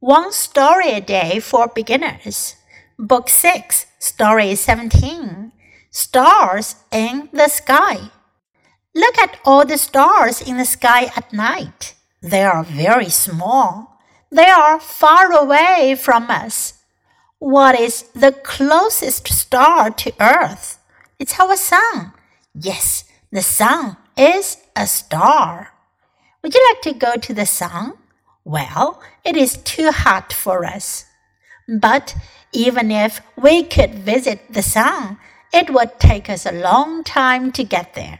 One Story a Day for Beginners, Book 6, Story 17 Stars in the Sky. Look at all the stars in the sky at night. They are very small. They are far away from us. What is the closest star to Earth? It's our sun. Yes, the sun is a star. Would you like to go to the sun? Well, it is too hot for us. But even if we could visit the sun, it would take us a long time to get there.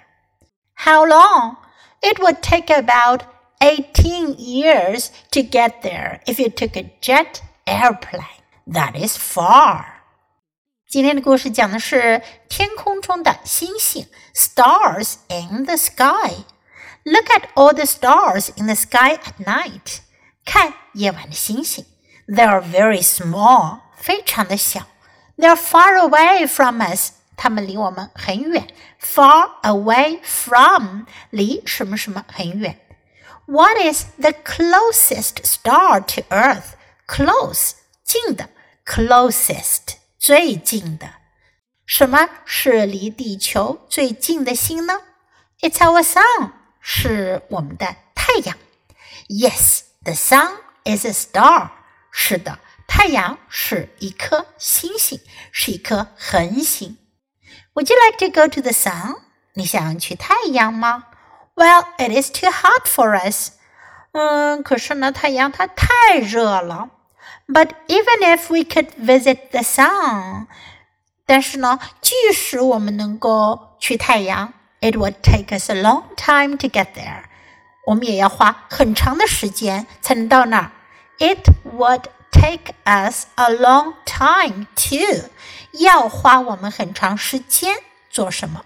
How long? It would take about 18 years to get there if you took a jet airplane. That is far. 今天的故事讲的是天空中的星星，stars in the sky. Look at all the stars in the sky at night. 看夜晚的星星，They are very small，非常的小。They are far away from us，它们离我们很远。Far away from，离什么什么很远。What is the closest star to Earth？Close，近的；closest，最近的。什么是离地球最近的星呢？It's our sun，是我们的太阳。Yes。 The sun is a star。是的，太阳是一颗星星，是一颗恒星。Would you like to go to the sun？你想去太阳吗？Well, it is too hot for us。嗯，可是呢，太阳它太热了。But even if we could visit the sun，但是呢，即使我们能够去太阳，it would take us a long time to get there。 我们也要花很长的时间才能到那儿。It would take us a long time too，要花我们很长时间做什么？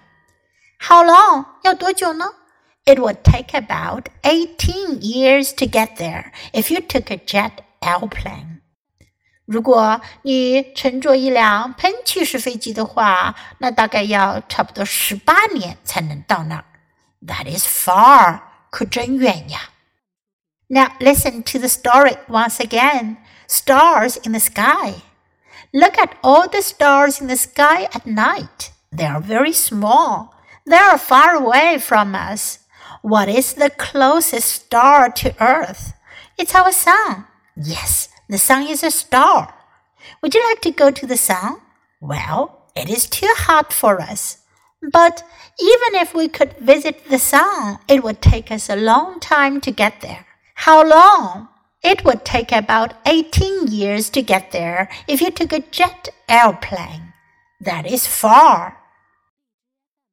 How long？要多久呢？It would take about eighteen years to get there if you took a jet airplane。如果你乘坐一辆喷气式飞机的话，那大概要差不多十八年才能到那儿。That is far。 可真远呀。Now listen to the story once again. Stars in the sky. Look at all the stars in the sky at night. They are very small. They are far away from us. What is the closest star to Earth? It's our sun. Yes, the sun is a star. Would you like to go to the sun? Well, it is too hot for us. But even if we could visit the sun, it would take us a long time to get there. How long? It would take about 18 years to get there if you took a jet airplane. That is far.